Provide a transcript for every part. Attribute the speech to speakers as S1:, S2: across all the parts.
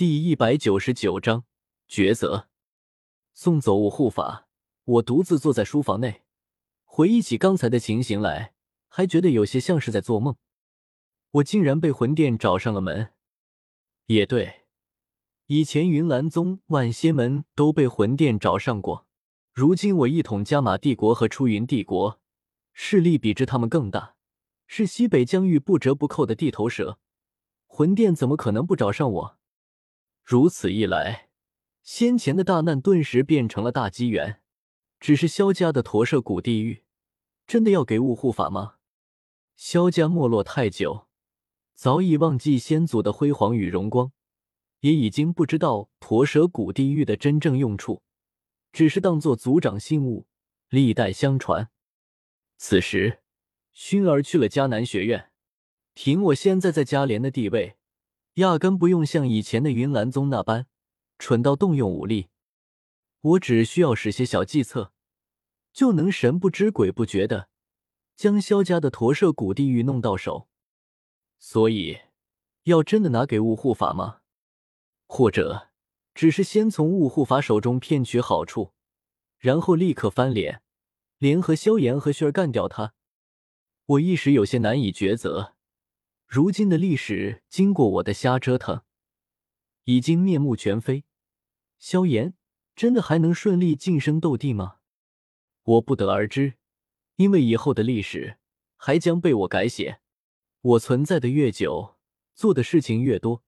S1: 第一百九十九章抉择。送走我护法，我独自坐在书房内，回忆起刚才的情形来，还觉得有些像是在做梦。我竟然被魂殿找上了门。也对，以前云岚宗、万仙门都被魂殿找上过，如今我一统加玛帝国和出云帝国，势力比之他们更大，是西北疆域不折不扣的地头蛇，魂殿怎么可能不找上我？如此一来，先前的大难顿时变成了大机缘。只是萧家的驼舍古地狱，真的要给雾护法吗？萧家没落太久，早已忘记先祖的辉煌与荣光，也已经不知道驼舍古地狱的真正用处，只是当做族长信物，历代相传。此时，薰儿去了迦南学院，凭我现在在迦莲的地位。压根不用像以前的云岚宗那般蠢到动用武力，我只需要使些小计策，就能神不知鬼不觉的将萧家的驼舍古地狱弄到手。所以，要真的拿给雾护法吗？或者，只是先从雾护法手中骗取好处，然后立刻翻脸，联合萧炎和薰儿干掉他？我一时有些难以抉择。如今的历史，经过我的瞎折腾，已经面目全非。萧炎真的还能顺利晋升斗帝吗？我不得而知，因为以后的历史还将被我改写。我存在的越久，做的事情越多，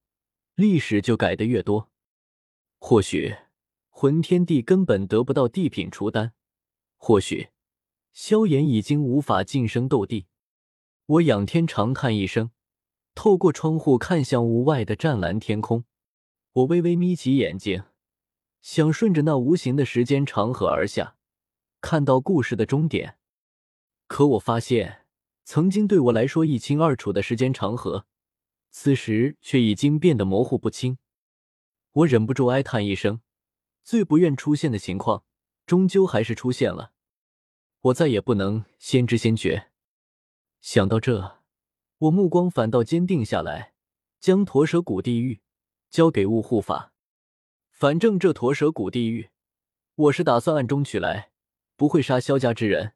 S1: 历史就改的越多。或许魂天帝根本得不到地品除丹，或许萧炎已经无法晋升斗帝。我仰天长叹一声。透过窗户看向屋外的湛蓝天空，我微微眯起眼睛，想顺着那无形的时间长河而下，看到故事的终点。可我发现，曾经对我来说一清二楚的时间长河，此时却已经变得模糊不清。我忍不住哀叹一声，最不愿出现的情况，终究还是出现了。我再也不能先知先觉。想到这。我目光反倒坚定下来，将驼蛇谷地狱交给雾护法。反正这驼蛇谷地狱，我是打算暗中取来，不会杀萧家之人。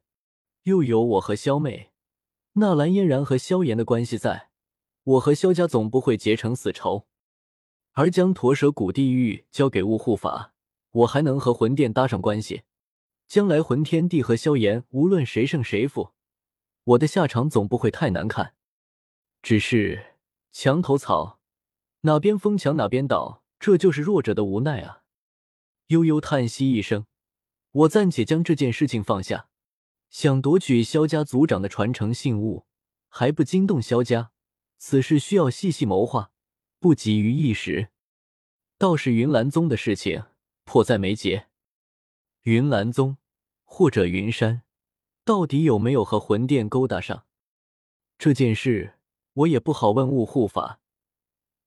S1: 又有我和萧妹、纳兰嫣然和萧炎的关系在，我和萧家总不会结成死仇。而将驼蛇谷地狱交给雾护法，我还能和魂殿搭上关系。将来魂天帝和萧炎无论谁胜谁负，我的下场总不会太难看。只是墙头草，哪边疯墙哪边倒，这就是弱者的无奈啊！悠悠叹息一声，我暂且将这件事情放下，想夺取萧家族长的传承信物，还不惊动萧家，此事需要细细谋划，不急于一时。倒是云岚宗的事情迫在眉睫，云岚宗或者云山，到底有没有和魂殿勾搭上这件事？我也不好问雾护法，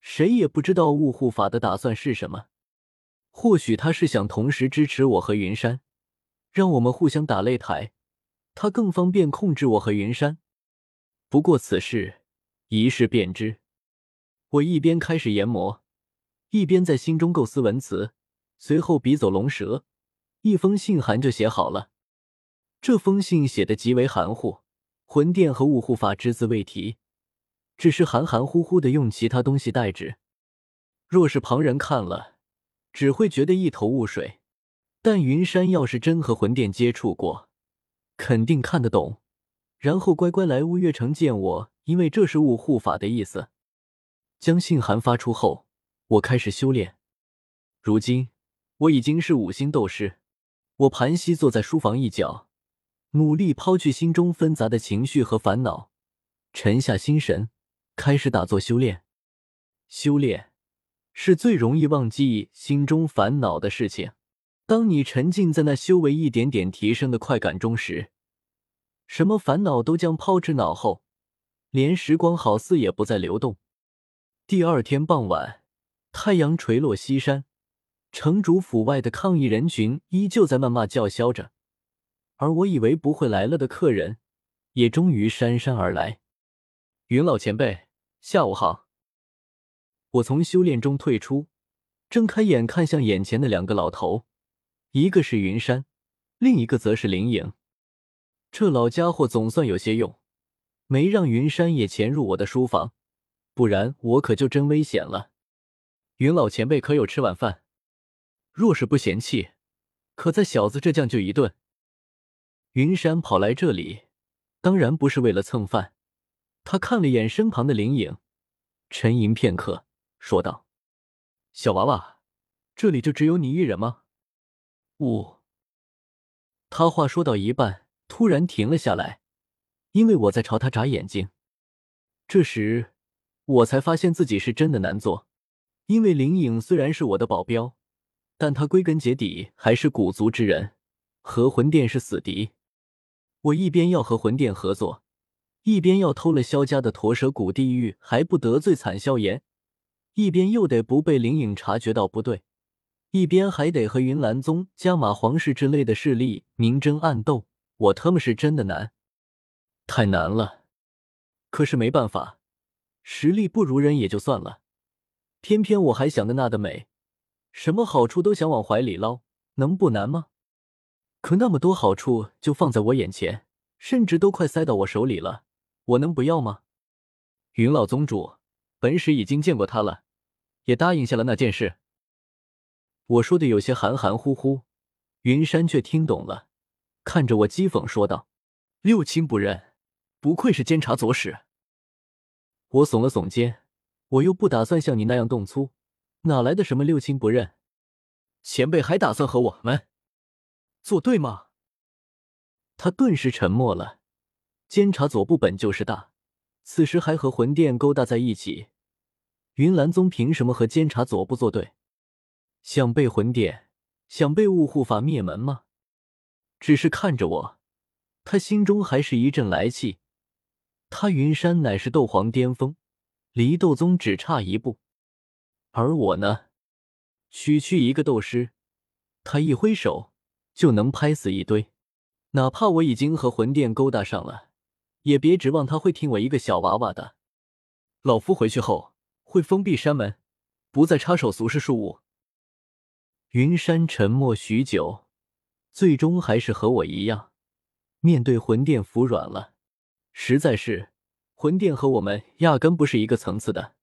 S1: 谁也不知道雾护法的打算是什么。或许他是想同时支持我和云山，让我们互相打擂台，他更方便控制我和云山。不过此事一试便知。我一边开始研磨，一边在心中构思文辞，随后笔走龙蛇，一封信函就写好了。这封信写的极为含糊，魂殿和雾护法只字未提。只是含含糊糊的用其他东西代之，若是旁人看了，只会觉得一头雾水。但云山要是真和魂殿接触过，肯定看得懂，然后乖乖来乌月城见我，因为这是雾护法的意思。将信函发出后，我开始修炼。如今我已经是五星斗师，我盘膝坐在书房一角，努力抛去心中纷杂的情绪和烦恼，沉下心神。开始打坐修炼，修炼是最容易忘记心中烦恼的事情。当你沉浸在那修为一点点提升的快感中时，什么烦恼都将抛之脑后，连时光好似也不再流动。第二天傍晚，太阳垂落西山，城主府外的抗议人群依旧在谩骂叫嚣着，而我以为不会来了的客人，也终于姗姗而来。云老前辈。下午好。我从修炼中退出，睁开眼看向眼前的两个老头，一个是云山，另一个则是林颖。这老家伙总算有些用，没让云山也潜入我的书房，不然我可就真危险了。云老前辈可有吃晚饭？若是不嫌弃，可在小子这将就一顿。云山跑来这里，当然不是为了蹭饭。他看了眼身旁的灵影，沉吟片刻，说道：“小娃娃，这里就只有你一人吗？”呜。他话说到一半。突然停了下来，因为我在朝他眨眼睛。这时，我才发现自己是真的难做。因为灵影虽然是我的保镖，但他归根结底还是古族之人，和魂殿是死敌。我一边要和魂殿合作，一边要偷了萧家的驼蛇谷地狱还不得罪惨萧炎，一边又得不被林颖察觉到不对，一边还得和云岚宗、加马皇室之类的势力明争暗斗。我他妈是真的难，太难了。可是没办法，实力不如人也就算了，偏偏我还想的那的美，什么好处都想往怀里捞，能不难吗？可那么多好处就放在我眼前，甚至都快塞到我手里了，我能不要吗？云老宗主，本使已经见过他了，也答应下了那件事。我说的有些含含糊糊，云山却听懂了。看着我讥讽说道：“六亲不认，不愧是监察左使。”我耸了耸肩，我又不打算像你那样动粗，哪来的什么六亲不认？前辈还打算和我们作对吗？他顿时沉默了。监察左部本就是大，此时还和魂殿勾搭在一起，云岚宗凭什么和监察左部作对？想被魂殿，想被雾护法灭门吗？只是看着我，他心中还是一阵来气。他云山乃是斗皇巅峰，离斗宗只差一步，而我呢，区区一个斗师，他一挥手就能拍死一堆。哪怕我已经和魂殿勾搭上了，也别指望他会听我一个小娃娃的。老夫回去后会封闭山门，不再插手俗世事务。云山沉默许久。最终还是和我一样，面对魂殿服软了。实在是，魂殿和我们压根不是一个层次的。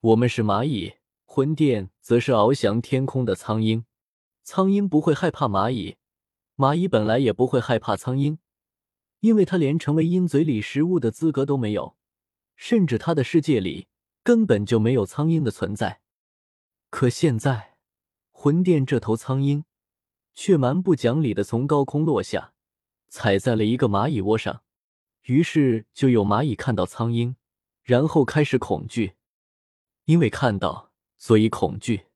S1: 我们是蚂蚁，魂殿则是翱翔天空的苍鹰。苍鹰不会害怕蚂蚁，蚂蚁本来也不会害怕苍鹰，因为他连成为鹰嘴里食物的资格都没有，甚至他的世界里根本就没有苍鹰的存在。可现在，魂殿这头苍鹰。却蛮不讲理的从高空落下，踩在了一个蚂蚁窝上。于是就有蚂蚁看到苍鹰，然后开始恐惧，因为看到，所以恐惧。